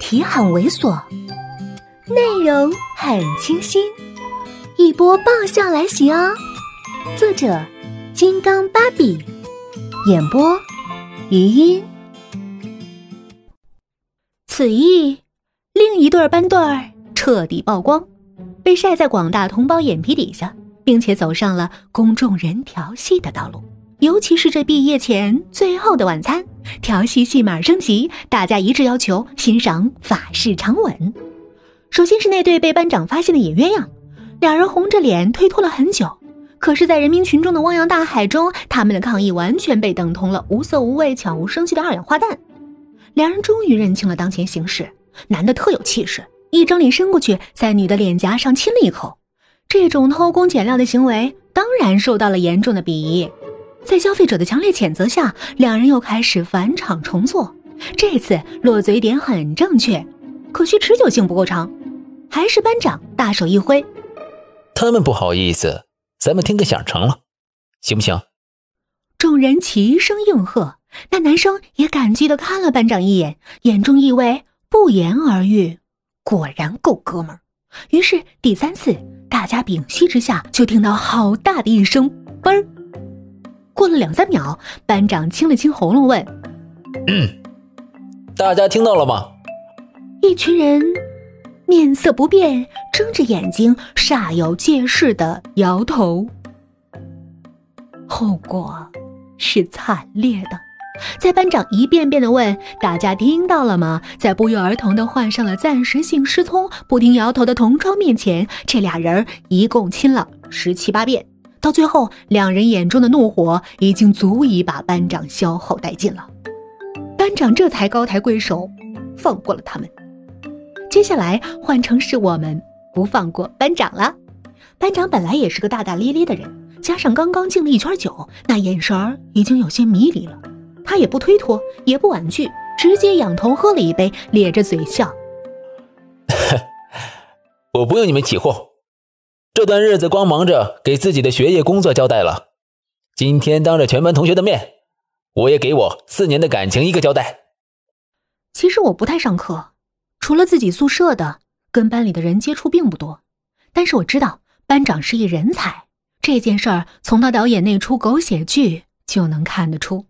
题很猥琐，内容很清新，一波爆笑来袭哦！作者：金刚芭比，演播：余音。此役，另一对班队彻底曝光，被晒在广大同胞眼皮底下，并且走上了公众人调戏的道路。尤其是这毕业前最后的晚餐，调戏戏码升级，大家一致要求欣赏法式长吻。首先是那对被班长发现的野鸳鸯，两人红着脸推脱了很久，可是，在人民群众的汪洋大海中，他们的抗议完全被等同了无色无味、悄无声息的二氧化氮。两人终于认清了当前形势，男的特有气势，一张脸伸过去，在女的脸颊上亲了一口。这种偷工减料的行为，当然受到了严重的鄙夷。在消费者的强烈谴责下，两人又开始返场重做。这次落嘴点很正确，可惜持久性不够长。还是班长大手一挥：“他们不好意思，咱们听个响成了，行不行？”众人齐声应和。那男生也感激的看了班长一眼，眼中意味不言而喻。果然够哥们儿。于是第三次，大家屏息之下，就听到好大的一声“嘣儿”。过了两三秒，班长清了清喉咙，问：“嗯，大家听到了吗？”一群人面色不变，睁着眼睛，煞有介事的摇头。后果是惨烈的，在班长一遍遍的问大家听到了吗，在不约而同的患上了暂时性失聪、不停摇头的同窗面前，这俩人一共亲了十七八遍。到最后，两人眼中的怒火已经足以把班长消耗殆尽了。班长这才高抬贵手，放过了他们。接下来换成是我们不放过班长了。班长本来也是个大大咧咧的人，加上刚刚敬了一圈酒，那眼神儿已经有些迷离了。他也不推脱，也不婉拒，直接仰头喝了一杯，咧着嘴笑：“ 我不用你们起哄。”这段日子光忙着给自己的学业工作交代了，今天当着全班同学的面，我也给我四年的感情一个交代。其实我不太上课，除了自己宿舍的，跟班里的人接触并不多。但是我知道班长是一人才，这件事儿从他导演那出狗血剧就能看得出。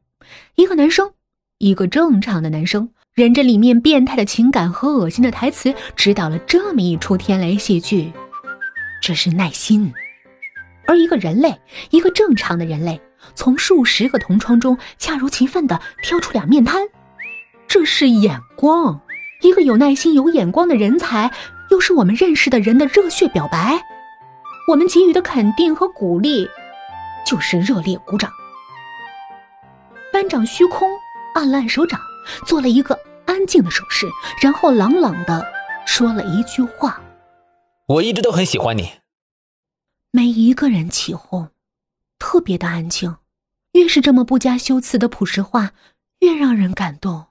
一个男生，一个正常的男生，忍着里面变态的情感和恶心的台词，指导了这么一出天雷戏剧。这是耐心，而一个人类，一个正常的人类，从数十个同窗中恰如其分的挑出俩面瘫，这是眼光。一个有耐心、有眼光的人才，又是我们认识的人的热血表白。我们给予的肯定和鼓励，就是热烈鼓掌。班长虚空按了按手掌，做了一个安静的手势，然后朗朗的说了一句话。我一直都很喜欢你。没一个人起哄，特别的安静。越是这么不加修辞的朴实话，越让人感动。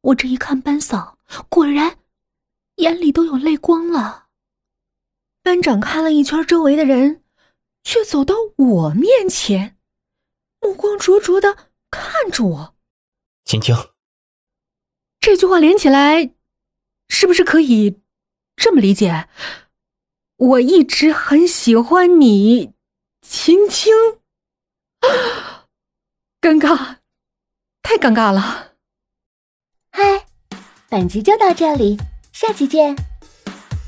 我这一看班嫂，果然眼里都有泪光了。班长看了一圈周围的人，却走到我面前，目光灼灼的看着我。青青，这句话连起来，是不是可以？这么理解，我一直很喜欢你，青青。尴尬，太尴尬了。嗨，本集就到这里，下期见。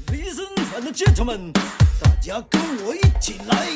Ladies and gentlemen，大家跟我一起来，